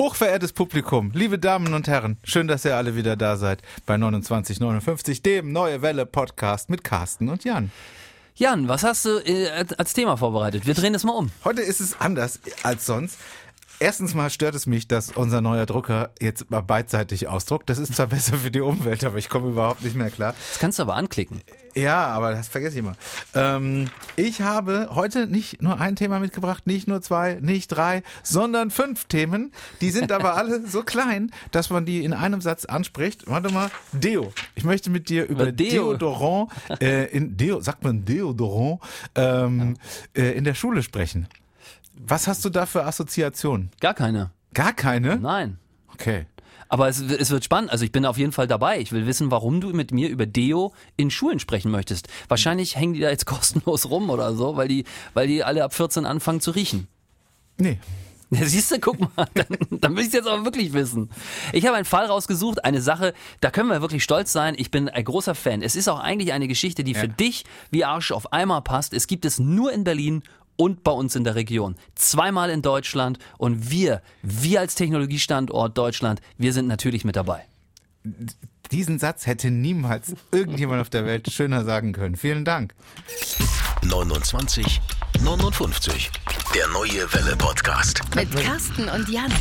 Hochverehrtes Publikum, liebe Damen und Herren, schön, dass ihr alle wieder da seid bei 2959, dem Neue Welle Podcast mit Carsten und Jan. Jan, was hast du äh, als Thema vorbereitet? Wir drehen es mal um. Heute ist es anders als sonst. Erstens mal stört es mich, dass unser neuer Drucker jetzt mal beidseitig ausdruckt. Das ist zwar besser für die Umwelt, aber ich komme überhaupt nicht mehr klar. Das kannst du aber anklicken. Ja, aber das vergesse ich immer. Ähm, ich habe heute nicht nur ein Thema mitgebracht, nicht nur zwei, nicht drei, sondern fünf Themen. Die sind aber alle so klein, dass man die in einem Satz anspricht. Warte mal, Deo. Ich möchte mit dir über Deo. Deodorant, äh, in Deo, sagt man Deodorant, ähm, äh, in der Schule sprechen. Was hast du da für Assoziationen? Gar keine. Gar keine? Nein. Okay. Aber es, es wird spannend. Also ich bin auf jeden Fall dabei. Ich will wissen, warum du mit mir über Deo in Schulen sprechen möchtest. Wahrscheinlich hängen die da jetzt kostenlos rum oder so, weil die, weil die alle ab 14 anfangen zu riechen. Nee. Ja, siehst du, guck mal, dann, dann will ich jetzt aber wirklich wissen. Ich habe einen Fall rausgesucht, eine Sache, da können wir wirklich stolz sein. Ich bin ein großer Fan. Es ist auch eigentlich eine Geschichte, die Ja. für dich wie Arsch auf Eimer passt. Es gibt es nur in Berlin und bei uns in der Region. Zweimal in Deutschland und wir, wir als Technologiestandort Deutschland, wir sind natürlich mit dabei. Diesen Satz hätte niemals irgendjemand auf der Welt schöner sagen können. Vielen Dank. 29 59. Der neue Welle Podcast. Mit Carsten und Jan.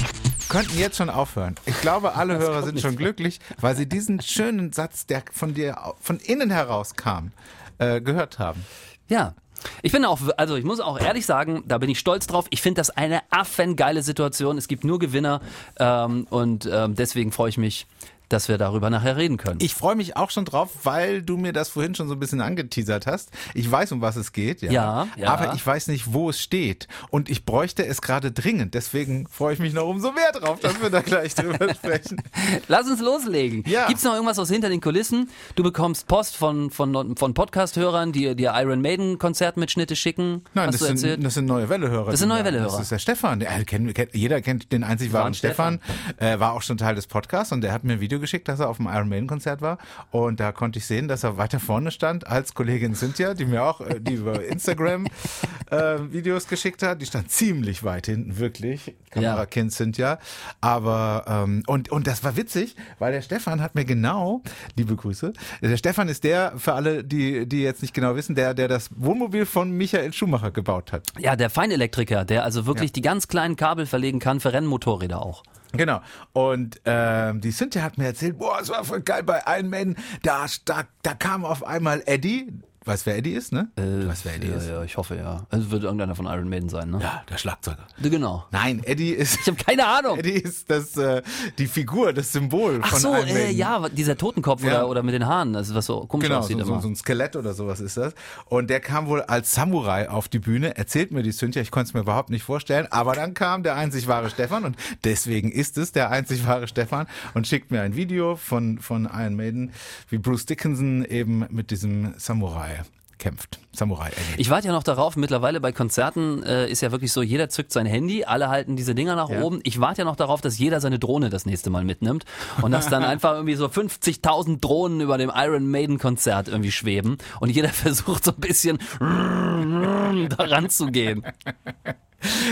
könnten jetzt schon aufhören. Ich glaube, alle Hörer sind schon glücklich, weil sie diesen schönen Satz, der von dir von innen heraus kam, äh, gehört haben. Ja. Ich bin auch, also ich muss auch ehrlich sagen, da bin ich stolz drauf. Ich finde das eine affengeile Situation. Es gibt nur Gewinner ähm, und ähm, deswegen freue ich mich, dass wir darüber nachher reden können. Ich freue mich auch schon drauf, weil du mir das vorhin schon so ein bisschen angeteasert hast. Ich weiß, um was es geht, ja. Ja, ja. Aber ich weiß nicht, wo es steht. Und ich bräuchte es gerade dringend. Deswegen freue ich mich noch umso mehr drauf, dass wir da gleich drüber sprechen. Lass uns loslegen. Ja. Gibt's noch irgendwas aus hinter den Kulissen? Du bekommst Post von, von, von Podcast-Hörern, die dir Iron Maiden Konzertmitschnitte schicken. Nein, das sind, das sind neue Wellehörer. Das sind neue Wellehörer. Das ist der Stefan. Der, kennt, kennt, jeder kennt den einzig wahren Wahren Stefan. Äh, war auch schon Teil des Podcasts und der hat mir ein Video geschickt, dass er auf dem Iron Maiden Konzert war. Und da konnte ich sehen, dass er weiter vorne stand als Kollegin Cynthia, die mir auch äh, die über Instagram äh, Videos geschickt hat. Die stand ziemlich weit hinten, wirklich. Kamerakind Cynthia. Aber ähm, und, und das war witzig, weil der Stefan hat mir genau, liebe Grüße, der Stefan ist der, für alle, die, die jetzt nicht genau wissen, der, der das Wohnmobil von Michael Schumacher gebaut hat. Ja, der Feinelektriker, der also wirklich Ja. die ganz kleinen Kabel verlegen kann für Rennmotorräder auch. Genau. Und ähm, die Cynthia hat mir erzählt, boah, es war voll geil bei Iron Man. Da, da, da kam auf einmal Eddie. Weißt wer Eddie ist, ne? du weißt, wer Eddie ja, ist. ja, ich hoffe ja. Es wird irgendeiner von Iron Maiden sein, ne? Ja, der Schlagzeuger. Genau. Nein, Eddie ist. Ich habe keine Ahnung. Eddie ist das, äh, die Figur, das Symbol Ach von so, Iron äh, Maiden. ja, dieser Totenkopf Ja. oder, oder mit den Haaren, also was so komisch Genau, aussieht so, so, immer. so ein Skelett oder sowas ist das. Und der kam wohl als Samurai auf die Bühne, erzählt mir die Cynthia, ich konnte es mir überhaupt nicht vorstellen, aber dann kam der einzig wahre Stefan und deswegen ist es der einzig wahre Stefan und schickt mir ein Video von, von Iron Maiden, wie Bruce Dickinson eben mit diesem Samurai kämpft. Samurai Eddie. Ich warte ja noch darauf, mittlerweile bei Konzerten äh, ist ja wirklich so, jeder zückt sein Handy, alle halten diese Dinger nach Ja. oben. Ich warte ja noch darauf, dass jeder seine Drohne das nächste Mal mitnimmt und dass dann einfach irgendwie so 50.000 Drohnen über dem Iron Maiden Konzert irgendwie schweben und jeder versucht so ein bisschen da ranzugehen.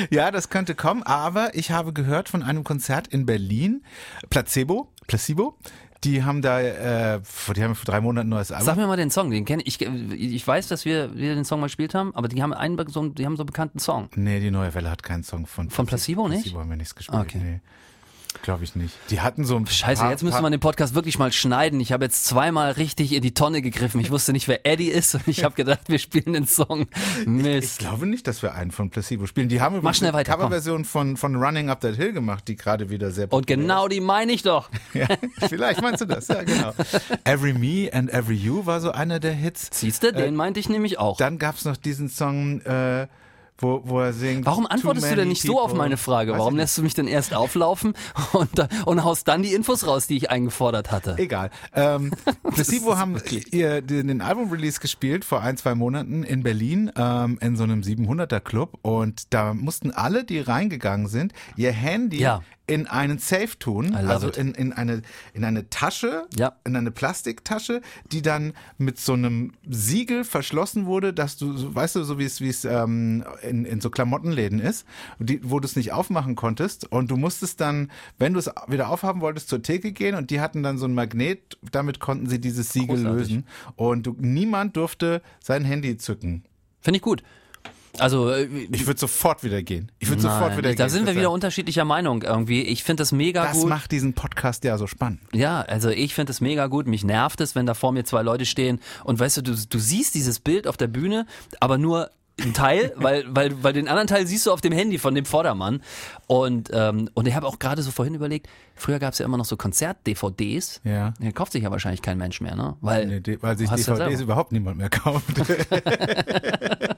Ja, das könnte kommen, aber ich habe gehört von einem Konzert in Berlin, Placebo, Placebo, die haben da, äh, die haben vor drei Monaten ein neues Album. Sag mir mal den Song, den kenne ich. Ich weiß, dass wir, wir den Song mal gespielt haben, aber die haben einen, die haben so einen bekannten Song. Nee, die neue Welle hat keinen Song von Von Placebo nicht? Placebo haben wir nichts gespielt. Okay. Nee. Glaube ich nicht. Die hatten so ein Scheiße, paar, jetzt müsste man den Podcast wirklich mal schneiden. Ich habe jetzt zweimal richtig in die Tonne gegriffen. Ich wusste nicht, wer Eddie ist und ich habe gedacht, wir spielen den Song. Ich Mist. glaube nicht, dass wir einen von Placebo spielen. Die haben übrigens schnell eine. Coverversion von, von Running Up That Hill gemacht, die gerade wieder sehr Und genau die meine ich doch. Ja, vielleicht meinst du das, ja genau. Every Me and Every You war so einer der Hits. Siehst du, den meinte ich nämlich auch. Dann gab's noch diesen Song, äh, wo, wo er singt. Warum antwortest du denn nicht so auf people. meine Frage? Weiß Warum lässt du mich denn erst auflaufen und, und haust dann die Infos raus, die ich eingefordert hatte? Egal. Ähm, Placebo haben ihr den, den Album-Release gespielt vor ein, zwei Monaten in Berlin ähm, in so einem 700er-Club und da mussten alle, die reingegangen sind, ihr Handy Ja. In einen Safe tun, also in, in, eine, in eine Tasche, Ja. in eine Plastiktasche, die dann mit so einem Siegel verschlossen wurde, dass du, weißt du, so wie es, wie es ähm, in, in so Klamottenläden ist, die, wo du es nicht aufmachen konntest und du musstest dann, wenn du es wieder aufhaben wolltest, zur Theke gehen und die hatten dann so ein Magnet, damit konnten sie dieses Siegel Großartig. lösen und du, niemand durfte sein Handy zücken. Finde ich gut. Also äh, Ich würde sofort wieder gehen. Ich würde sofort wieder gehen. da sind wir Das- wieder unterschiedlicher Meinung irgendwie. Ich finde das mega Das gut. macht diesen Podcast ja so spannend. Ja, also ich finde es mega gut. Mich nervt es, wenn da vor mir zwei Leute stehen und weißt du, du, du siehst dieses Bild auf der Bühne, aber nur ein Teil, weil, weil, weil den anderen Teil siehst du auf dem Handy von dem Vordermann. Und, ähm, und ich habe auch gerade so vorhin überlegt, früher gab es ja immer noch so Konzert-DVDs. Ja. Den kauft sich ja wahrscheinlich kein Mensch mehr, ne? Weil, Nee, die- weil sich ja DVDs überhaupt niemand mehr kauft.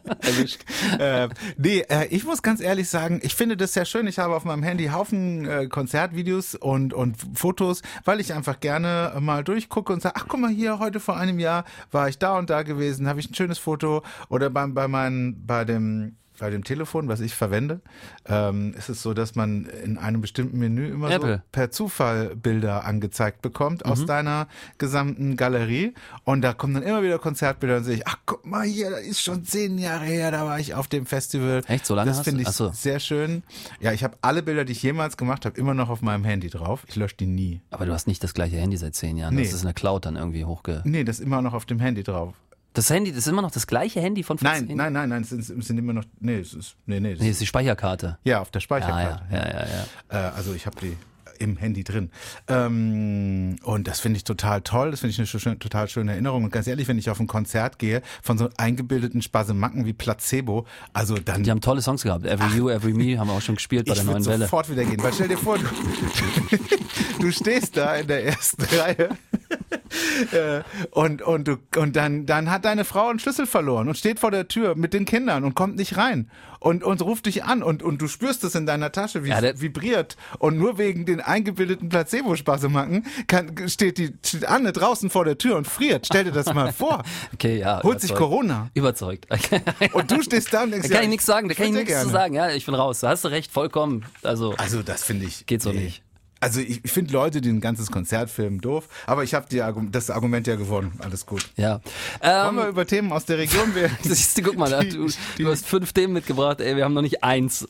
äh, nee, äh, ich muss ganz ehrlich sagen, ich finde das sehr schön. Ich habe auf meinem Handy Haufen äh, Konzertvideos und, und Fotos, weil ich einfach gerne mal durchgucke und sage, ach guck mal hier, heute vor einem Jahr war ich da und da gewesen, habe ich ein schönes Foto. Oder beim, bei, meinen, bei dem bei dem Telefon, was ich verwende, ähm, ist es so, dass man in einem bestimmten Menü immer so per Zufall Bilder angezeigt bekommt Mhm. aus deiner gesamten Galerie. Und da kommen dann immer wieder Konzertbilder und sehe ich, ach guck mal hier, das ist schon zehn Jahre her, da war ich auf dem Festival. Echt? So lange Das finde ich so. sehr schön. Ja, ich habe alle Bilder, die ich jemals gemacht habe, immer noch auf meinem Handy drauf. Ich lösche die nie. aber du hast nicht das gleiche Handy seit zehn Jahren. Nee. Das ist in der Cloud dann irgendwie hochge... Nee, das ist immer noch auf dem Handy drauf. Das Handy, das ist immer noch das gleiche Handy von 14 Nein, nein, nein, nein, es sind, es sind immer noch, nee, es ist, nee, nee, das Nee, ist die Speicherkarte. ja, auf der Ja, Speicherkarte. ja, ja, ja, ja. Äh, also ich habe die im Handy drin. Ähm, und das finde ich total toll. Das finde ich eine schön, total schöne Erinnerung. Und ganz ehrlich, wenn ich auf ein Konzert gehe von so eingebildeten Spasemacken wie Placebo, also dann Die haben tolle Songs gehabt. Every You, Every Me haben wir auch schon gespielt bei ich der neuen Welle. sofort wieder gehen. Weil stell dir vor, du, du stehst da in der ersten Reihe und, und, du, und dann, dann hat deine Frau einen Schlüssel verloren und steht vor der Tür mit den Kindern und kommt nicht rein und, und ruft dich an und, und du spürst es in deiner Tasche, wie Ja, es vibriert. Und nur wegen den eingebildeten Placebo-Spasemacken kann, steht die steht Anne draußen vor der Tür und friert. Stell dir das mal vor. Okay, ja. Holt sich. Corona. Überzeugt. Und du stehst da und denkst, Da kann ja, ich nichts sagen, da kann ich nichts zu sagen. Ja, ich bin raus. Da hast du recht, vollkommen. Also, Also das finde ich. Geht so nicht. Also ich, ich finde Leute, die ein ganzes Konzert filmen, doof. Aber ich habe das Argument ja gewonnen. Alles gut. ja. Wollen wir Ähm, über Themen aus der Region wählen? siehst du, guck mal, Die- du, die- du hast fünf Themen mitgebracht, ey, wir haben noch nicht eins.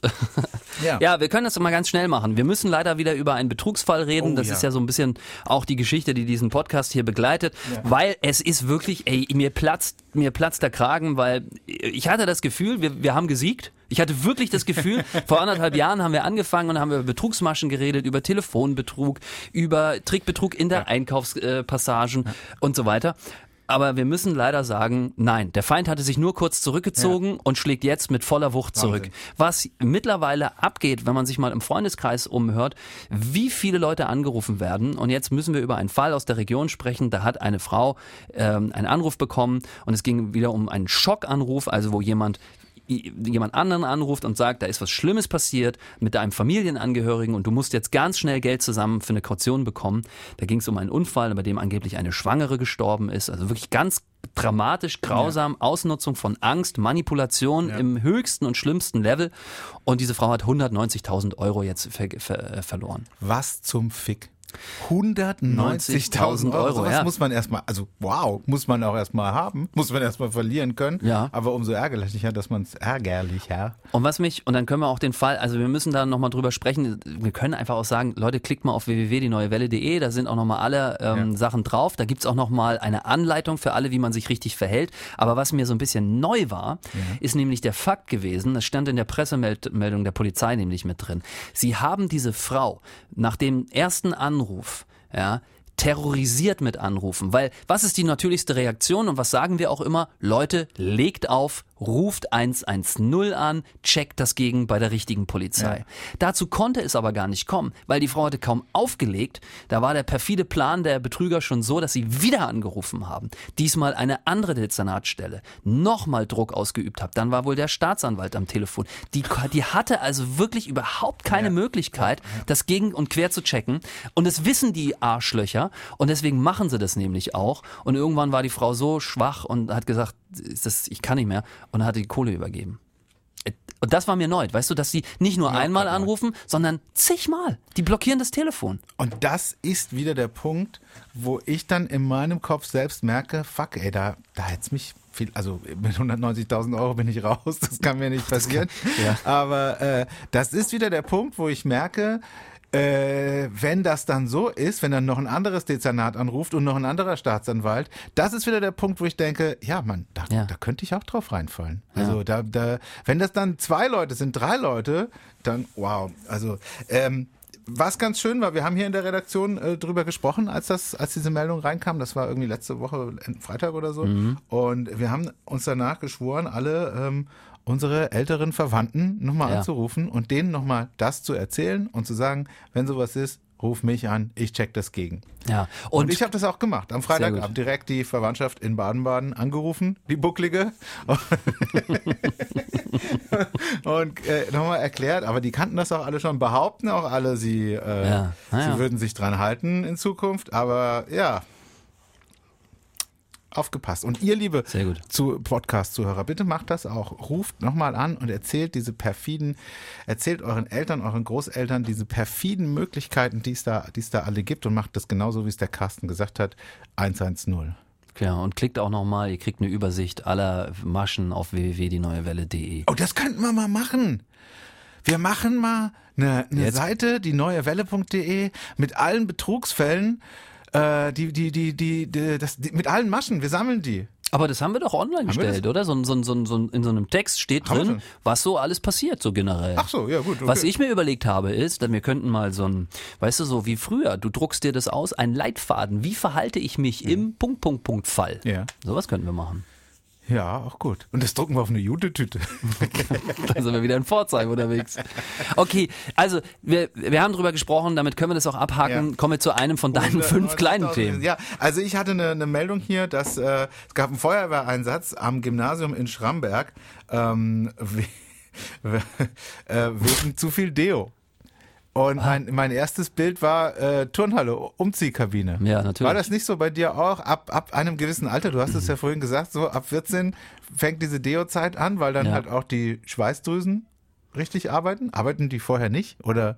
Ja. ja, wir können das mal ganz schnell machen. Wir müssen leider wieder über einen Betrugsfall reden. Oh, das ja. ist ja so ein bisschen auch die Geschichte, die diesen Podcast hier begleitet, weil es ist wirklich, ey, mir platzt, mir platzt der Kragen, weil ich hatte das Gefühl, wir, wir haben gesiegt. Ich hatte wirklich das Gefühl, vor anderthalb Jahren haben wir angefangen und haben über Betrugsmaschen geredet, über Telefonbetrug, über Trickbetrug in der Einkaufspassagen und so weiter. Aber wir müssen leider sagen, nein, der Feind hatte sich nur kurz zurückgezogen und schlägt jetzt mit voller Wucht zurück. Wahnsinn. Was mittlerweile abgeht, wenn man sich mal im Freundeskreis umhört, wie viele Leute angerufen werden. Und jetzt müssen wir über einen Fall aus der Region sprechen. Da hat eine Frau ähm, einen Anruf bekommen und es ging wieder um einen Schockanruf, also wo jemand jemand anderen anruft und sagt, da ist was Schlimmes passiert mit deinem Familienangehörigen und du musst jetzt ganz schnell Geld zusammen für eine Kaution bekommen. Da ging es um einen Unfall, bei dem angeblich eine Schwangere gestorben ist. Also wirklich ganz dramatisch, grausam, Ausnutzung von Angst, Manipulation im höchsten und schlimmsten Level. Und diese Frau hat 190.000 Euro jetzt ver ver verloren. Was zum Fick? 190.000 Euro. Euro, Sowas ja. muss man erstmal, also wow, muss man auch erstmal haben, muss man erstmal verlieren können. Ja. Aber umso ärgerlicher, dass man es ärgerlicher. Und was mich, und dann können wir auch den Fall, also wir müssen da nochmal drüber sprechen, wir können einfach auch sagen, Leute, klickt mal auf www.dieneuewelle.de, da sind auch nochmal alle ähm, Ja. Sachen drauf, da gibt's auch nochmal eine Anleitung für alle, wie man sich richtig verhält. Aber was mir so ein bisschen neu war, ist nämlich der Fakt gewesen, das stand in der Pressemeldung der Polizei nämlich mit drin, sie haben diese Frau nach dem ersten Anruf, ja, terrorisiert mit Anrufen, weil was ist die natürlichste Reaktion und was sagen wir auch immer? Leute, legt auf, ruft 110 an, checkt das gegen bei der richtigen Polizei. Dazu konnte es aber gar nicht kommen, weil die Frau hatte kaum aufgelegt. Da war der perfide Plan der Betrüger schon so, dass sie wieder angerufen haben. Diesmal eine andere Dezernatstelle. Nochmal Druck ausgeübt hat. Dann war wohl der Staatsanwalt am Telefon. Die, die hatte also wirklich überhaupt keine Möglichkeit, das gegen und quer zu checken. Und es wissen die Arschlöcher. Und deswegen machen sie das nämlich auch. Und irgendwann war die Frau so schwach und hat gesagt, das, ich kann nicht mehr. Und hat die Kohle übergeben. Und das war mir neu, weißt du, dass sie nicht nur einmal Gott, Mann. anrufen, sondern zigmal. Die blockieren das Telefon. Und das ist wieder der Punkt, wo ich dann in meinem Kopf selbst merke, fuck ey, da, da hätte es mich viel, also mit 190.000 Euro bin ich raus, das kann mir nicht passieren. ja. Aber äh, das ist wieder der Punkt, wo ich merke, äh, wenn das dann so ist, wenn dann noch ein anderes Dezernat anruft und noch ein anderer Staatsanwalt, das ist wieder der Punkt, wo ich denke, ja, man, da, Ja. da könnte ich auch drauf reinfallen. Also da, da, wenn das dann zwei Leute sind, drei Leute, dann wow. Also ähm, was ganz schön war, wir haben hier in der Redaktion äh, drüber gesprochen, als das, als diese Meldung reinkam. Das war irgendwie letzte Woche äh, Freitag oder so. Und wir haben uns danach geschworen, alle ähm, unsere älteren Verwandten nochmal Ja. anzurufen und denen nochmal das zu erzählen und zu sagen, wenn sowas ist, ruf mich an, ich check das gegen. Ja. Und, Und, ich habe das auch gemacht. Am gut. Freitagabend direkt die Verwandtschaft in Baden-Baden angerufen, die Bucklige. und äh, nochmal erklärt, aber die kannten das auch alle schon, behaupten auch alle, sie, äh, Ja, naja. sie würden sich dran halten in Zukunft. Aber ja, aufgepasst. Und ihr, liebe zu Podcast-Zuhörer, bitte macht das auch. Ruft nochmal an und erzählt diese perfiden, erzählt euren Eltern, euren Großeltern diese perfiden Möglichkeiten, die es da, die es da alle gibt und macht das genauso, wie es der Carsten gesagt hat, 110. ja, und klickt auch nochmal, ihr kriegt eine Übersicht aller Maschen auf www.dieneuewelle.de. Oh, das könnten wir mal machen. Wir machen mal eine, eine? Seite, die neuewelle.de, mit allen Betrugsfällen, äh, die, die, die, die, die, das, die, mit allen Maschen. Wir sammeln die. Aber das haben wir doch online wir gestellt, oder? So, ein- so, so, so, in so einem Text steht Haben drin, was so alles passiert, so generell. Ach so, ja gut. Okay. Was ich mir überlegt habe, ist, dass wir könnten mal so ein, weißt du, so wie früher, du druckst dir das aus, ein Leitfaden, wie verhalte ich mich im Punkt, Punkt, Punkt Fall. Ja. Sowas könnten wir machen. Ja, auch gut. Und das drucken wir auf eine Jute-Tüte. Da sind wir wieder in Pforzheim unterwegs. Okay, also wir, wir haben drüber gesprochen, damit können wir das auch abhaken. Ja. Kommen wir zu einem von deinen fünf kleinen 190.000. Themen. Ja, also ich hatte eine, eine Meldung hier, dass äh, es gab einen Feuerwehreinsatz am Gymnasium in Schramberg ähm, we we äh, wegen zu viel Deo. Und Ah. mein, mein erstes Bild war äh, Turnhalle, Umziehkabine. Ja, natürlich. War das nicht so bei dir auch? Ab, ab einem gewissen Alter, du hast es ja vorhin gesagt, so ab 14 fängt diese Deo-Zeit an, weil dann Ja. halt auch die Schweißdrüsen richtig arbeiten. Arbeiten die vorher nicht? Oder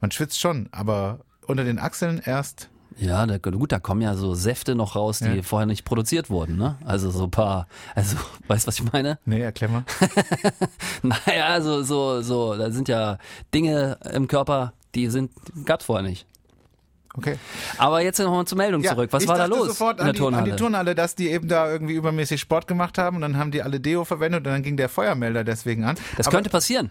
man schwitzt schon, aber unter den Achseln erst. Ja, da, gut, da kommen ja so Säfte noch raus, die Ja. vorher nicht produziert wurden, ne? Also so ein paar, also, weißt du, was ich meine? Nee, erklär mal. Naja, so, so, so, da sind ja Dinge im Körper, die sind, gab's vorher nicht. Okay. Aber jetzt nochmal zur Meldung zurück. Was war da los sofort in der an die, an Turnhalle? die Turnhalle, dass die eben da irgendwie übermäßig Sport gemacht haben und dann haben die alle Deo verwendet und dann ging der Feuermelder deswegen an. das Aber- könnte passieren.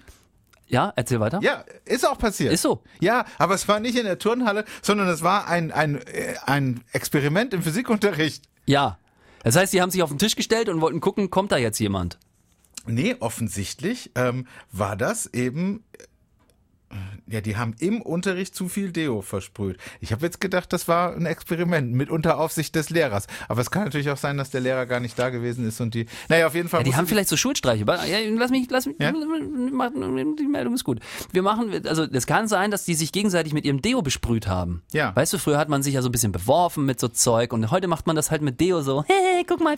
Ja, erzähl weiter. Ja, ist auch passiert. Ist so. Ja, aber es war nicht in der Turnhalle, sondern es war ein, ein, äh, ein Experiment im Physikunterricht. Ja. Das heißt, die haben sich auf den Tisch gestellt und wollten gucken, kommt da jetzt jemand? Nee, offensichtlich ähm, war das eben. Ja, die haben im Unterricht zu viel Deo versprüht. Ich habe jetzt gedacht, das war ein Experiment mit unter Aufsicht des Lehrers. Aber es kann natürlich auch sein, dass der Lehrer gar nicht da gewesen ist und die. Naja, auf jeden Fall. Ja, die haben vielleicht so Schulstreiche. Ja, lass mich, lass mich, Ja? mach- die Meldung ist gut. Wir machen, also es kann sein, dass die sich gegenseitig mit ihrem Deo besprüht haben. Ja. Weißt du, früher hat man sich ja so ein bisschen beworfen mit so Zeug und heute macht man das halt mit Deo so, hey, guck mal.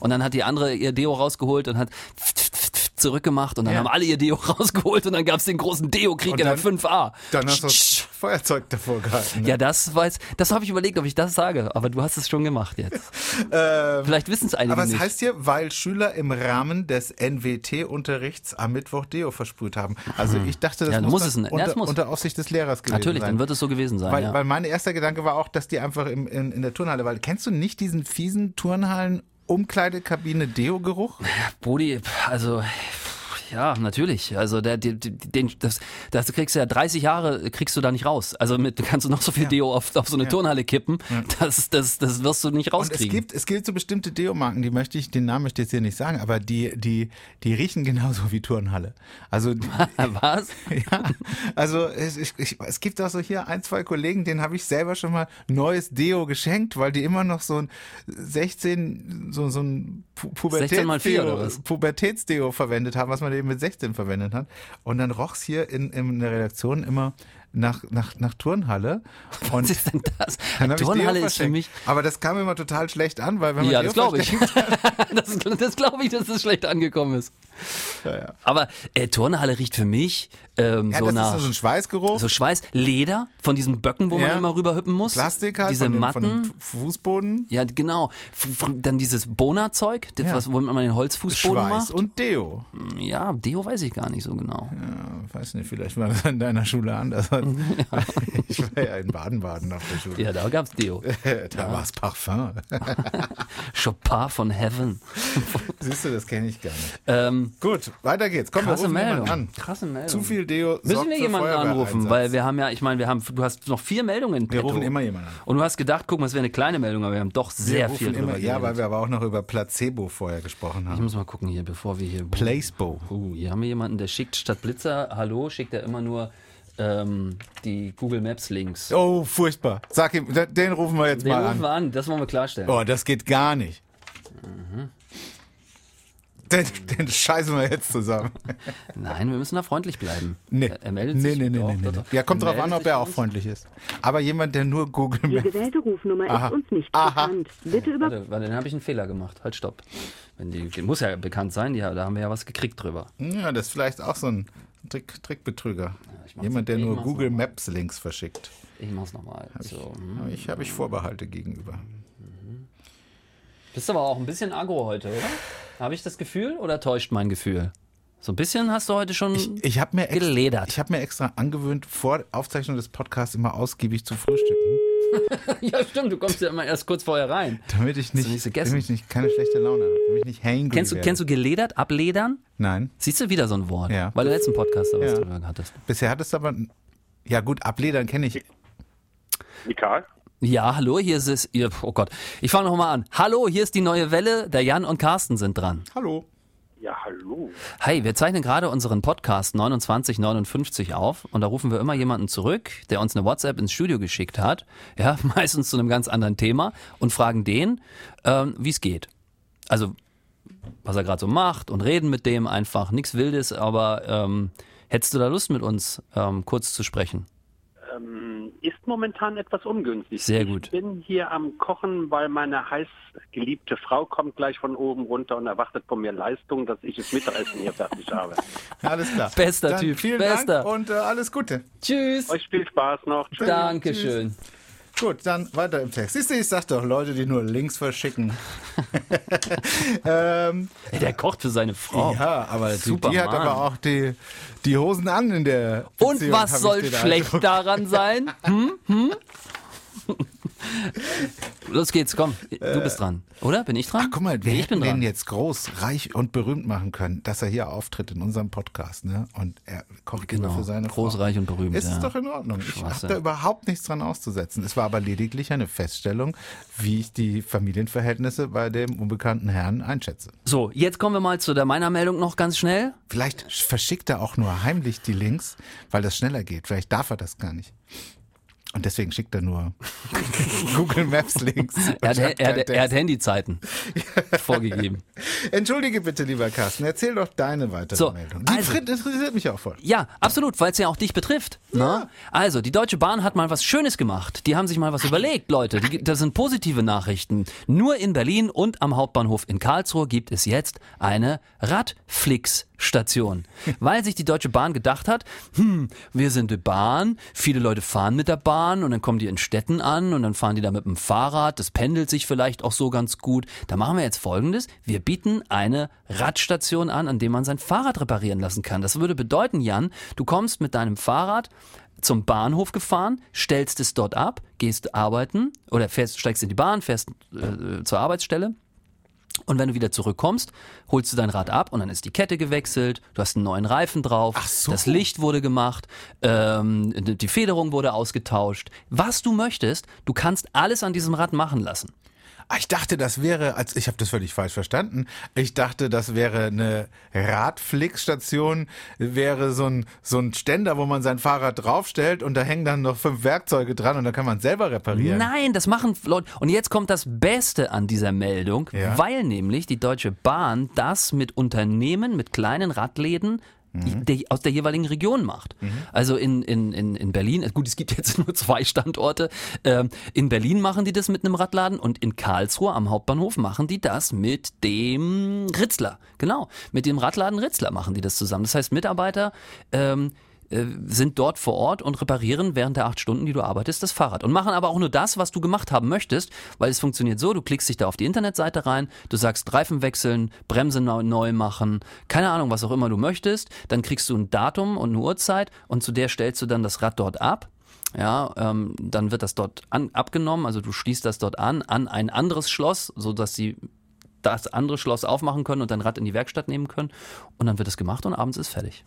Und dann hat die andere ihr Deo rausgeholt und hat zurückgemacht und dann Ja. haben alle ihr Deo rausgeholt und dann gab's den großen Deo-Krieg in der dann- 5a. Dann hast du das Feuerzeug davor gehalten. Ne? Ja, das weiß, das habe ich überlegt, ob ich das sage, aber du hast es schon gemacht jetzt. Vielleicht wissen es einige Ähm, Aber es nicht. heißt hier, weil Schüler im Rahmen des NWT-Unterrichts am Mittwoch Deo versprüht haben. Also ich dachte, das Ja, muss, muss es es unter, muss. unter Aufsicht des Lehrers gewesen Natürlich, sein. dann wird es so gewesen sein. Weil, ja. weil mein erster Gedanke war auch, dass die einfach im, in, in der Turnhalle, weil kennst du nicht diesen fiesen Turnhallen Umkleidekabine Deo-Geruch? Brody, also ja, natürlich. Also der, der, den, das, das kriegst du ja 30 Jahre kriegst du da nicht raus. Also mit kannst du noch so viel Deo auf, auf so eine Turnhalle kippen, das, das, das wirst du nicht Und es rauskriegen. gibt, es gibt so bestimmte Deo-Marken, die möchte ich, den Namen möchte ich jetzt hier nicht sagen, aber die, die, die riechen genauso wie Turnhalle. Also, Was? ja, also es, ich, es gibt auch so hier ein, zwei Kollegen, denen habe ich selber schon mal neues Deo geschenkt, weil die immer noch so ein 16, so, so ein Pu 16 mal vier oder Pubertätsdeo was? Pubertätsdeo verwendet haben, was man eben mit 16 verwendet hat. Und dann roch's hier in, in der Redaktion immer nach, nach, nach Turnhalle. Und Was ist denn das? Turnhalle ist für mich. Aber das kam immer total schlecht an, weil wenn man Ja, das glaube ich. das das glaube ich, dass das schlecht angekommen ist. Aber äh, Turnhalle riecht für mich ähm, Ja, so das nach ist so ein Schweißgeruch. so Schweiß, Leder von diesen Böcken, wo man Ja. immer rüberhüppen muss. Plastik halt Diese von, dem, Matten. von Fußboden. Ja, genau. F dann dieses Bona-Zeug, das, Ja. was, womit man den Holzfußboden Schweiß macht. und Deo. Ja, Deo weiß ich gar nicht so genau. Ja, weiß nicht, vielleicht war das in deiner Schule anders. Ich war ja in Baden-Baden auf der Schule. Ja, da gab's Deo. Da war es Parfum. Chopin von Heaven. Siehst du, das kenne ich gar nicht. Ähm, Gut, weiter geht's. Komm, krasse wir Meldung. an. Krasse Meldung. Zu viel Deo Müssen wir jemanden anrufen, weil wir haben ja, ich meine, wir haben, du hast noch vier Meldungen in Wir rufen immer jemanden an. Und du hast gedacht, guck mal, es wäre eine kleine Meldung, aber wir haben doch sehr wir viel rufen drüber immer, Ja, weil wir aber auch noch über Placebo vorher gesprochen Ich haben. muss mal gucken hier, bevor wir hier. Placebo. Uh, hier haben wir jemanden, der schickt statt Blitzer, hallo, schickt er immer nur ähm, die Google Maps Links. Oh, furchtbar. Sag ihm, den- den rufen wir jetzt Den mal rufen an. wir an, das wollen wir klarstellen. Oh, das geht gar nicht. Mhm. Den, den scheißen wir jetzt zusammen. Nein, wir müssen da freundlich bleiben. Nee. Er, er meldet nee, sich. nee, nee, Doch, nee, nee. doch. Ja, kommt drauf an, ob er auch freundlich ist. Aber jemand, der nur Google Die Maps. gewählte Rufnummer Aha. ist uns nicht Aha. bekannt. Bitte über Warte, warte, dann habe ich einen Fehler gemacht. Halt, stopp. Wenn die, die muss ja bekannt sein, ja, da haben wir ja was gekriegt drüber. Ja, das ist vielleicht auch so ein Trick, Trickbetrüger. ich mach's- Jemand, der ich nur Google. Maps Links verschickt. Ich mach's nochmal. So. hm. Aber ich habe ich Vorbehalte gegenüber. Bist aber auch ein bisschen aggro heute, oder? Habe ich das Gefühl oder täuscht mein Gefühl? So ein bisschen hast du heute schon. Ich habe mir, extra- Geledert. ich hab mir extra angewöhnt, vor Aufzeichnung des Podcasts immer ausgiebig zu frühstücken, ja, stimmt, du kommst ja immer erst kurz vorher rein. damit ich nicht, nicht vergessen. damit ich nicht keine schlechte Laune habe, damit ich nicht hangry Kennst du, werde. kennst du geledert, abledern? Nein. Siehst du wieder so ein Wort? Ja. Weil du letzten Podcast da was Ja. drüber hattest. Bisher hat es aber. Ja, gut, abledern kenne ich. Mikal? Ja, hallo, hier ist es. ihr- Oh Gott, ich fange nochmal an. Hallo, hier ist die neue Welle. Der Jan und Carsten sind dran. Hallo. Ja, hallo. Hi, wir zeichnen gerade unseren Podcast 2959 auf und da rufen wir immer jemanden zurück, der uns eine WhatsApp ins Studio geschickt hat, ja, meistens zu einem ganz anderen Thema und fragen den, ähm, wie es geht. Also, was er gerade so macht und reden mit dem einfach, nichts Wildes, aber ähm, hättest du da Lust mit uns ähm, kurz zu sprechen? Ist momentan etwas ungünstig. Sehr gut. Ich bin hier am Kochen, weil meine heiß geliebte Frau kommt gleich von oben runter und erwartet von mir Leistung, dass ich das Mittagessen hier fertig habe. Alles klar. Bester Dann Typ, Vielen bester. Dank und äh, alles Gute. Tschüss! Euch viel Spaß noch. Tschüss. Dankeschön. Gut, dann weiter im Text. Siehst du, ich sag doch, Leute, die nur Links verschicken. ähm, Ey, der kocht für seine Frau. Ja, aber die, Super die hat aber auch die, die Hosen an in der Und Beziehung, was hab ich soll schlecht daran sein? Hm? Hm? Los geht's, komm. Du bist dran. Oder? Bin ich dran? Ach, guck mal, wir Nee, hätten den jetzt groß, reich und berühmt machen können, dass er hier auftritt in unserem Podcast, ne? Und er kocht Genau, für seine groß, Frau. reich und berühmt, Es ja. ist doch in Ordnung. Ich habe da überhaupt nichts dran auszusetzen. Es war aber lediglich eine Feststellung, wie ich die Familienverhältnisse bei dem unbekannten Herrn einschätze. So, jetzt kommen wir mal zu der meiner Meldung noch ganz schnell. Vielleicht verschickt er auch nur heimlich die Links, weil das schneller geht. Vielleicht darf er das gar nicht. Und deswegen schickt er nur Google Maps Links. Er hat, er, hat, er hat Handyzeiten vorgegeben. Entschuldige bitte, lieber Carsten, erzähl doch deine weitere So, Meldung. Die also- interessiert mich auch voll. Ja, absolut, weil es ja auch dich betrifft. Ne? Also, die Deutsche Bahn hat mal was Schönes gemacht. Die haben sich mal was überlegt, Leute. Die, das sind positive Nachrichten. Nur in Berlin und am Hauptbahnhof in Karlsruhe gibt es jetzt eine Radflix-Station. Weil sich die Deutsche Bahn gedacht hat, hm, wir sind die Bahn, viele Leute fahren mit der Bahn und dann kommen die in Städten an und dann fahren die da mit dem Fahrrad, das pendelt sich vielleicht auch so ganz gut. Da machen wir jetzt folgendes, wir bieten eine Radstation an, an dem man sein Fahrrad reparieren lassen kann. Das würde bedeuten, Jan, du kommst mit deinem Fahrrad zum Bahnhof gefahren, stellst es dort ab, gehst arbeiten oder fährst, steigst in die Bahn, fährst äh, zur Arbeitsstelle und wenn du wieder zurückkommst, holst du dein Rad ab und dann ist die Kette gewechselt, du hast einen neuen Reifen drauf, so. das Licht wurde gemacht, ähm, die Federung wurde ausgetauscht. Was du möchtest, du kannst alles an diesem Rad machen lassen. Ah, Ich dachte, das wäre, als ich habe das völlig falsch verstanden. Ich dachte, das wäre eine Radflix-Station, wäre so ein so ein Ständer, wo man sein Fahrrad draufstellt und da hängen dann noch fünf Werkzeuge dran und dann kann man selber reparieren. Nein, das machen Leute. Und jetzt kommt das Beste an dieser Meldung, Ja. weil nämlich die Deutsche Bahn das mit Unternehmen, mit kleinen Radläden der, aus der jeweiligen Region macht. Also in, in, in, in Berlin, gut, es gibt jetzt nur zwei Standorte, ähm, in Berlin machen die das mit einem Radladen und in Karlsruhe am Hauptbahnhof machen die das mit dem Ritzler. Genau, mit dem Radladen Ritzler machen die das zusammen. Das heißt, Mitarbeiter ähm, äh, sind dort vor Ort und reparieren während der acht Stunden, die du arbeitest, das Fahrrad. Und machen aber auch nur das, was du gemacht haben möchtest, weil es funktioniert so, du klickst dich da auf die Internetseite rein, du sagst Reifen wechseln, Bremse neu, machen, keine Ahnung, was auch immer du möchtest, dann kriegst du ein Datum und eine Uhrzeit und zu der stellst du dann das Rad dort ab. Ja, ähm, dann wird das dort an, abgenommen, also du schließt das dort an, an ein anderes Schloss, so dass sie das andere Schloss aufmachen können und dein Rad in die Werkstatt nehmen können. Und dann wird es gemacht und abends ist fertig.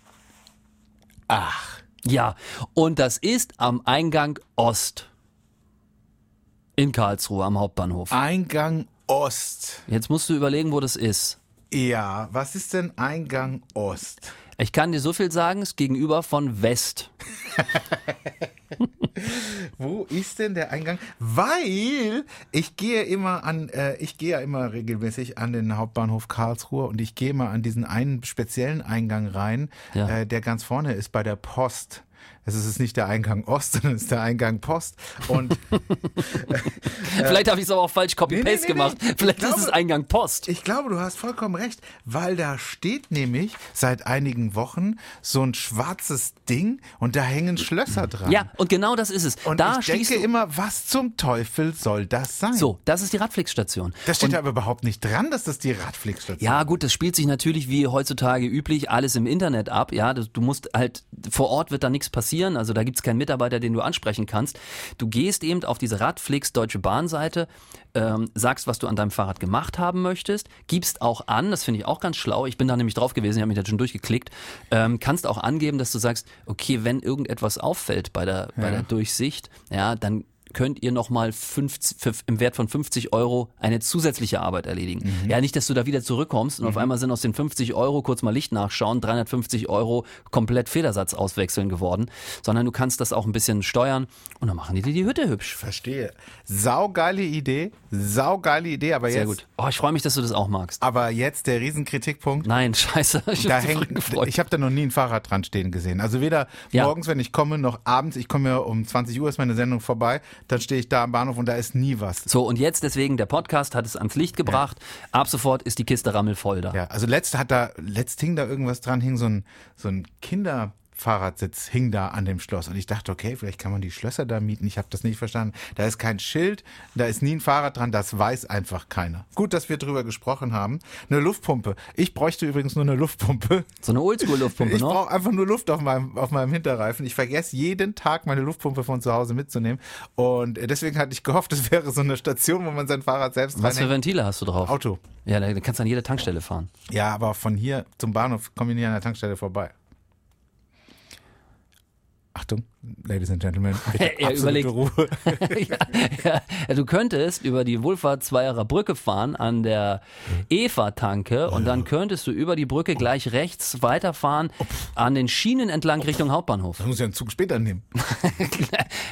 Ach, Ja, und das ist am Eingang Ost. In Karlsruhe am Hauptbahnhof. Eingang Ost. Jetzt musst du überlegen, wo das ist. Ja, was ist denn Eingang Ost? Ich kann dir so viel sagen, es ist gegenüber von West. Wo ist denn der Eingang? Weil ich gehe immer an, äh, ich gehe ja immer regelmäßig an den Hauptbahnhof Karlsruhe und ich gehe mal an diesen einen speziellen Eingang rein, Ja. äh, der ganz vorne ist bei der Post. Es ist nicht der Eingang Ost, sondern es ist der Eingang Post. Und Vielleicht habe ich es aber auch falsch Nee, nee, Copy-Paste nee, gemacht. nee. Ich Vielleicht ist es glaube- Eingang Post. ich glaube, du hast vollkommen recht, weil da steht nämlich seit einigen Wochen so ein schwarzes Ding und da hängen Schlösser dran. Ja, und genau das ist es. Und da ich denke immer, was zum Teufel soll das sein? so, das ist die Radflix-Station. Da steht aber überhaupt nicht dran, dass das die Radflix-Station Ja, gut, das spielt sich natürlich wie heutzutage üblich alles im Internet ab. Ja, du musst halt, vor Ort wird da nichts passieren. Also da gibt's keinen Mitarbeiter, den du ansprechen kannst. Du gehst eben auf diese Radflix Deutsche Bahn-Seite, ähm, sagst, was du an deinem Fahrrad gemacht haben möchtest, gibst auch an, das finde ich auch ganz schlau. Ich bin da nämlich drauf gewesen, ich habe mich da schon durchgeklickt. Ähm, kannst auch angeben, dass du sagst, okay, wenn irgendetwas auffällt bei der, bei der Durchsicht, ja, dann könnt ihr nochmal im Wert von 50 Euro eine zusätzliche Arbeit erledigen. Ja, nicht, dass du da wieder zurückkommst und auf einmal sind aus den 50 Euro, kurz mal Licht nachschauen, 350 Euro komplett Federsatz auswechseln geworden, sondern du kannst das auch ein bisschen steuern und dann machen die dir die Hütte hübsch. Verstehe. Saugeile Idee, saugeile Idee, aber Sehr jetzt, gut. Oh, ich freue mich, dass du das auch magst. aber jetzt der Riesenkritikpunkt. Nein, scheiße. Ich Da hängt, ich habe da noch nie ein Fahrrad dran stehen gesehen. Also weder Ja. morgens, wenn ich komme, noch abends. Ich komme ja um 20 Uhr ist meine Sendung vorbei. Dann stehe ich da am Bahnhof und da ist nie was. So, und jetzt deswegen, der Podcast hat es ans Licht gebracht. Ab sofort ist die Kiste rammelvoll da. Ja, also letzt hat da, letzt hing da irgendwas dran, hing so ein, so ein Kinderfahrradsitz hing da an dem Schloss. Und ich dachte, okay, vielleicht kann man die Schlösser da mieten. Ich habe das nicht verstanden. Da ist kein Schild, da ist nie ein Fahrrad dran, das weiß einfach keiner. Gut, dass wir drüber gesprochen haben. Eine Luftpumpe. Ich bräuchte übrigens nur eine Luftpumpe. So eine Oldschool-Luftpumpe Ich noch. brauche einfach nur Luft auf meinem, auf meinem Hinterreifen. Ich vergesse jeden Tag meine Luftpumpe von zu Hause mitzunehmen. Und deswegen hatte ich gehofft, es wäre so eine Station, wo man sein Fahrrad selbst Was für. Ventile hast du drauf? Auto. Ja, da kannst du an jeder Tankstelle fahren. Ja, aber von hier zum Bahnhof komme ich nicht an der Tankstelle vorbei. Achtung, Ladies and Gentlemen, Er überlegt. Ruhe. ja, ja, du könntest über die Wohlfahrtszweierer Brücke fahren an der Eva-Tanke und dann könntest du über die Brücke gleich rechts weiterfahren an den Schienen entlang Richtung Hauptbahnhof. Das muss ich einen Zug später nehmen.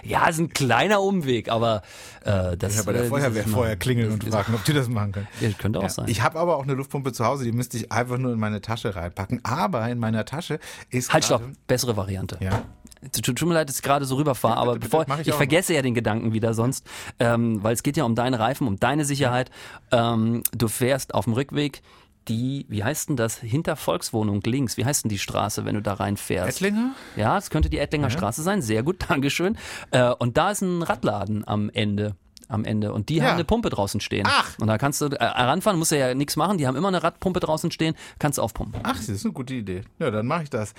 Ja, ist ein kleiner Umweg, aber äh, das Ja, bei der äh, Feuerwehr vorher klingeln und fragen, ob die das machen können. Ja, könnte auch Ja, sein. Ich habe aber auch eine Luftpumpe zu Hause, die müsste ich einfach nur in meine Tasche reinpacken. Aber in meiner Tasche ist Halt, stopp. bessere Variante. Ja. Tut tut mir leid, dass ich gerade so rüberfahre, aber bitte, bevor ich ich, vergesse ja den Gedanken wieder sonst, ähm, weil es geht ja um deine Reifen, um deine Sicherheit. Ähm, du fährst auf dem Rückweg die, wie heißt denn das, hinter Volkswohnung links, wie heißt denn die Straße, wenn du da reinfährst? Ettlinger? Ja, es könnte die Ettlinger Straße sein, sehr gut, Dankeschön. Äh, und da ist ein Radladen am Ende. Am Ende. Und die Ja. haben eine Pumpe draußen stehen. Ach. Und da kannst du äh, ranfahren, musst du ja nichts machen. Die haben immer eine Radpumpe draußen stehen, kannst du aufpumpen. Ach, das ist eine gute Idee. Ja, dann mache ich das.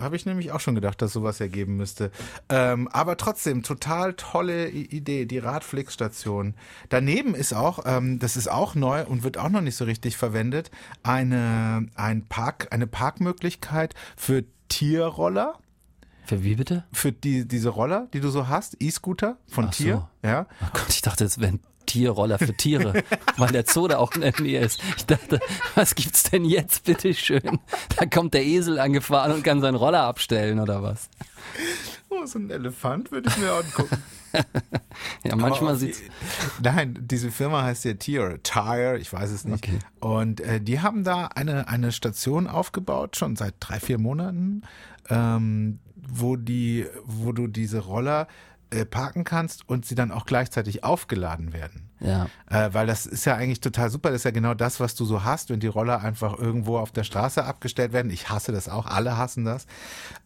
Habe ich nämlich auch schon gedacht, dass sowas ergeben müsste. Ähm, aber trotzdem, total tolle Idee, die Radflix-Station. Daneben ist auch, ähm, das ist auch neu und wird auch noch nicht so richtig verwendet, eine, ein Park, eine Parkmöglichkeit für Tierroller. Für wie bitte? Für die, diese Roller, die du so hast, E-Scooter von Ach so. Tier. Ja. Oh Gott, ich dachte, es wären Tierroller für Tiere, weil der Zoo da auch in der Nähe ist. Ich dachte, was gibt's denn jetzt, bitteschön? Da kommt der Esel angefahren und kann seinen Roller abstellen oder was? Oh so ein Elefant würde ich mir angucken. Ja, manchmal die- Nein, diese Firma heißt ja Tier, Tire, ich weiß es nicht. Okay. Und äh, die haben da eine, eine Station aufgebaut, schon seit drei, vier Monaten, ähm, wo, die, wo du diese Roller äh, parken kannst und sie dann auch gleichzeitig aufgeladen werden. Ja. Äh, weil das ist ja eigentlich total super. Das ist ja genau das, was du so hast, wenn die Roller einfach irgendwo auf der Straße abgestellt werden. Ich hasse das auch, alle hassen das.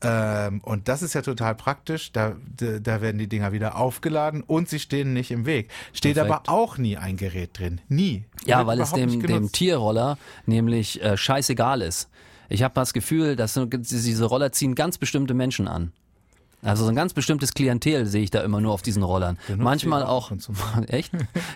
Ähm, und das ist ja total praktisch. Da, da, werden die Dinger wieder aufgeladen und sie stehen nicht im Weg. Steht Perfekt. aber auch nie ein Gerät drin. Nie. Ja, Wird weil es dem, dem. Tierroller nämlich äh, scheißegal ist. Ich habe das Gefühl, dass diese Roller ziehen ganz bestimmte Menschen an. Also so ein ganz bestimmtes Klientel sehe ich da immer nur auf diesen Rollern. manchmal auch auch, echt?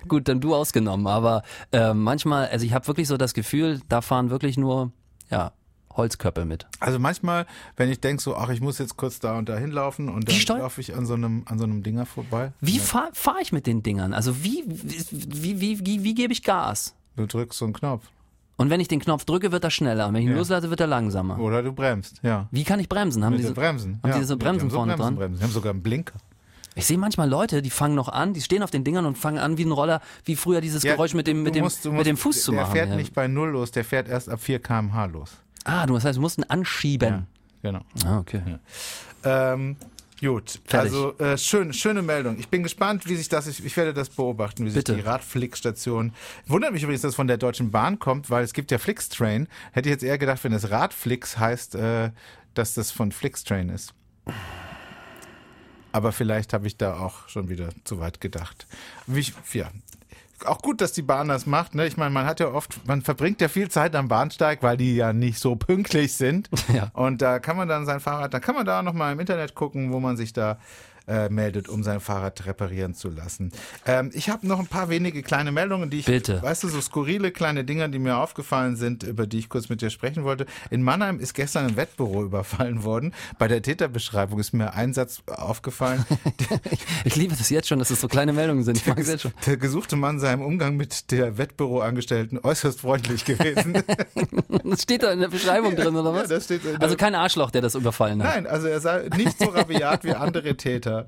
Gut, dann du ausgenommen. Aber äh, manchmal, also ich habe wirklich so das Gefühl, da fahren wirklich nur ja Holzköpfe mit. Also manchmal, wenn ich denke so, ach, ich muss jetzt kurz da und da hinlaufen und dann laufe ich an so einem, an so einem Dinger vorbei. Wie Ja, fahre fahr ich mit den Dingern? Also wie wie wie wie, wie gebe ich Gas? Du drückst so einen Knopf. Und wenn ich den Knopf drücke, wird er schneller. Und wenn ich ihn Ja. loslasse, wird er langsamer. Oder du bremst, ja. Wie kann ich bremsen? Haben Mit diese den Bremsen. Haben ja. die diese Ja, Bremsen haben so vorne Bremsen, dran? Bremsen. Die haben sogar einen Blinker. Ich sehe manchmal Leute, die fangen noch an, die stehen auf den Dingern und fangen an wie ein Roller, wie früher dieses Ja, Geräusch mit dem, mit du dem, musst- mit musst- dem Fuß zu machen. Der fährt ja. nicht bei Null los, der fährt erst ab 4 km/h los. Ah, du das heißt, du musst ihn anschieben. Genau. Ah, okay. Ähm, gut, Fertig. also äh, schön, schöne Meldung. Ich bin gespannt, wie sich das, ich, ich werde das beobachten, wie Bitte. sich die Radflix-Station. Wundert mich übrigens, dass es von der Deutschen Bahn kommt, weil es gibt ja Flixtrain. Hätte ich jetzt eher gedacht, wenn es Radflix heißt, äh, dass das von Flixtrain ist. Aber vielleicht habe ich da auch schon wieder zu weit gedacht. Wie ich, ja. Auch gut, dass die Bahn das macht. Ne? Ich meine, man hat ja oft, man verbringt ja viel Zeit am Bahnsteig, weil die ja nicht so pünktlich sind. Ja. Und da kann man dann sein Fahrrad, da kann man da nochmal im Internet gucken, wo man sich da äh, meldet, um sein Fahrrad reparieren zu lassen. Ähm, ich habe noch ein paar wenige kleine Meldungen, die ich, Bitte. weißt du, so skurrile kleine Dinger, die mir aufgefallen sind, über die ich kurz mit dir sprechen wollte. In Mannheim ist gestern ein Wettbüro überfallen worden. Bei der Täterbeschreibung ist mir ein Satz aufgefallen. Ich liebe das jetzt schon, dass es so kleine Meldungen sind. Ich mag es jetzt schon. Der gesuchte Mann sei im Umgang mit der Wettbüroangestellten äußerst freundlich gewesen. Das steht da in der Beschreibung drin, oder was? Ja, das der- also kein Arschloch, der das überfallen hat. Nein, also er sei nicht so rabiat wie andere Täter.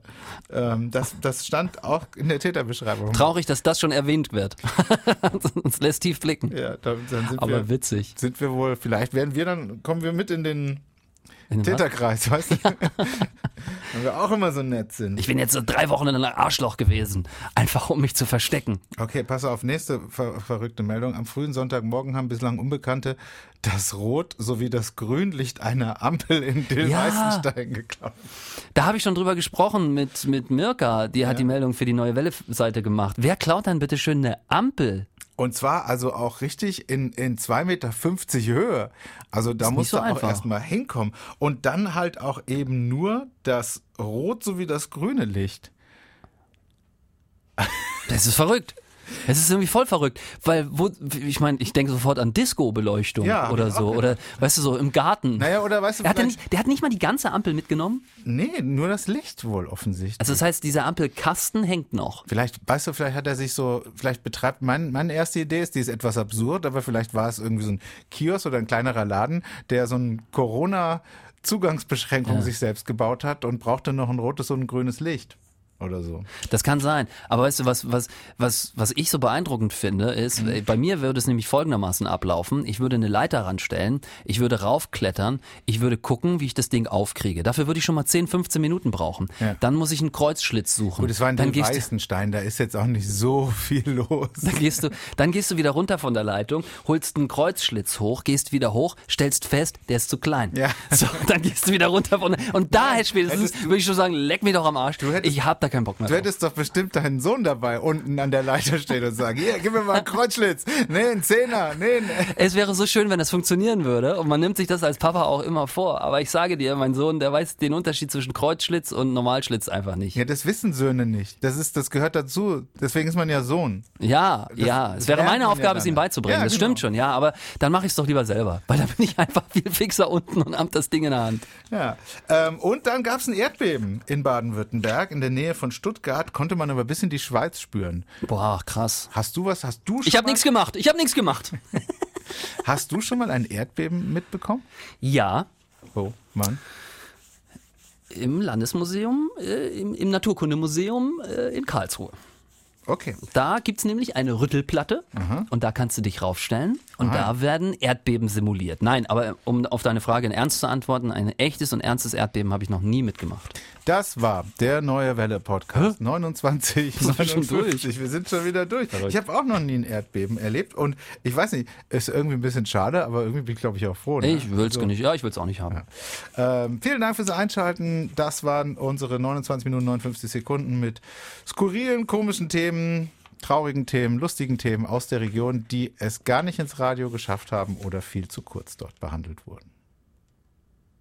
Ähm, das, das stand auch in der Täterbeschreibung. Traurig, dass das schon erwähnt wird. das lässt tief blicken. ja, dann, dann sind, Aber wir, witzig. sind wir wohl, vielleicht werden wir dann, kommen wir mit In den Täterkreis, weißt du? Wenn wir auch immer so nett sind. Ich bin jetzt so drei Wochen in einem Arschloch gewesen. Einfach um mich zu verstecken. Okay, pass auf, nächste ver verrückte Meldung. Am frühen Sonntagmorgen haben bislang Unbekannte das Rot sowie das Grünlicht einer Ampel in Dillweißenstein geklaut. Da habe ich schon drüber gesprochen mit, mit Mirka. Die hat die Meldung für die neue Welle-Seite gemacht. Wer klaut dann bitte schön eine Ampel? Und zwar also auch richtig in, in 2,50 Meter Höhe. Also da musst so du auch einfach. erstmal hinkommen. Und dann halt auch eben nur das Rot sowie das grüne Licht. Das ist verrückt. Es ist irgendwie voll verrückt, weil wo ich meine, ich denke sofort an Disco-Beleuchtung Ja, oder so gedacht. oder weißt du so im Garten. Naja, oder weißt du, er hat ja nicht, der hat nicht mal die ganze Ampel mitgenommen. nee, nur das Licht wohl offensichtlich. Also das heißt, dieser Ampelkasten hängt noch. Vielleicht, weißt du, vielleicht hat er sich so, vielleicht betreibt, mein, meine erste Idee ist, die ist etwas absurd, aber vielleicht war es irgendwie so ein Kiosk oder ein kleinerer Laden, der so ein Corona-Zugangsbeschränkung Ja. sich selbst gebaut hat und brauchte noch ein rotes und ein grünes Licht. Oder so. Das kann sein. Aber weißt du, was, was, was, was ich so beeindruckend finde, ist, äh, bei mir würde es nämlich folgendermaßen ablaufen. Ich würde eine Leiter ranstellen, ich würde raufklettern, ich würde gucken, wie ich das Ding aufkriege. Dafür würde ich schon mal 10, 15 Minuten brauchen. Ja. Dann muss ich einen Kreuzschlitz suchen. Gut, es war in dann Weißenstein, da ist jetzt auch nicht so viel los. dann gehst du, dann gehst du wieder runter von der Leitung, holst einen Kreuzschlitz hoch, gehst wieder hoch, stellst fest, der ist zu klein. Ja. So, dann gehst du wieder runter von der, und da hätte spätestens, würde ich schon sagen, leck mich doch am Arsch. ich hab da keinen Bock mehr Du drauf. hättest doch bestimmt deinen Sohn dabei unten an der Leiter stehen und sagen, hier, gib mir mal einen Kreuzschlitz. Nee, ein Zehner. Nee, Es wäre so schön, wenn das funktionieren würde und man nimmt sich das als Papa auch immer vor. Aber ich sage dir, mein Sohn, der weiß den Unterschied zwischen Kreuzschlitz und Normalschlitz einfach nicht. Ja, das wissen Söhne nicht. Das ist, das gehört dazu. Deswegen ist man ja Sohn. Ja, ja. Es wäre meine Aufgabe, ja es ihm beizubringen. Ja, das genau. stimmt schon, ja. Aber dann mache ich es doch lieber selber. Weil dann bin ich einfach viel fixer unten und hab das Ding in der Hand. Ja. Ähm, und dann gab es ein Erdbeben in Baden-Württemberg. In der Nähe von Stuttgart konnte man aber bis in die Schweiz spüren. Boah, krass. Hast du was? Hast du schon Ich habe mal, nichts gemacht. Ich habe nichts gemacht. Hast du schon mal ein Erdbeben mitbekommen? Ja, Oh, Mann. Im Landesmuseum, äh, im, im Naturkundemuseum äh, in Karlsruhe. Okay. Da gibt's nämlich eine Rüttelplatte und da kannst du dich raufstellen und Aha. da werden Erdbeben simuliert. Nein, aber um auf deine Frage in Ernst zu antworten, ein echtes und ernstes Erdbeben habe ich noch nie mitgemacht. Das war der neue Welle Podcast 29 Sind wir schon 59. Wir sind schon wieder durch. Ich habe auch noch nie ein Erdbeben erlebt und ich weiß nicht, ist irgendwie ein bisschen schade, aber irgendwie bin ich glaube ich auch froh. ne? Ich will's Also, nicht, ja, ich will's auch nicht haben. Ähm, vielen Dank fürs Einschalten. Das waren unsere 29 Minuten 59 Sekunden mit skurrilen, komischen Themen, traurigen Themen, lustigen Themen aus der Region, die es gar nicht ins Radio geschafft haben oder viel zu kurz dort behandelt wurden.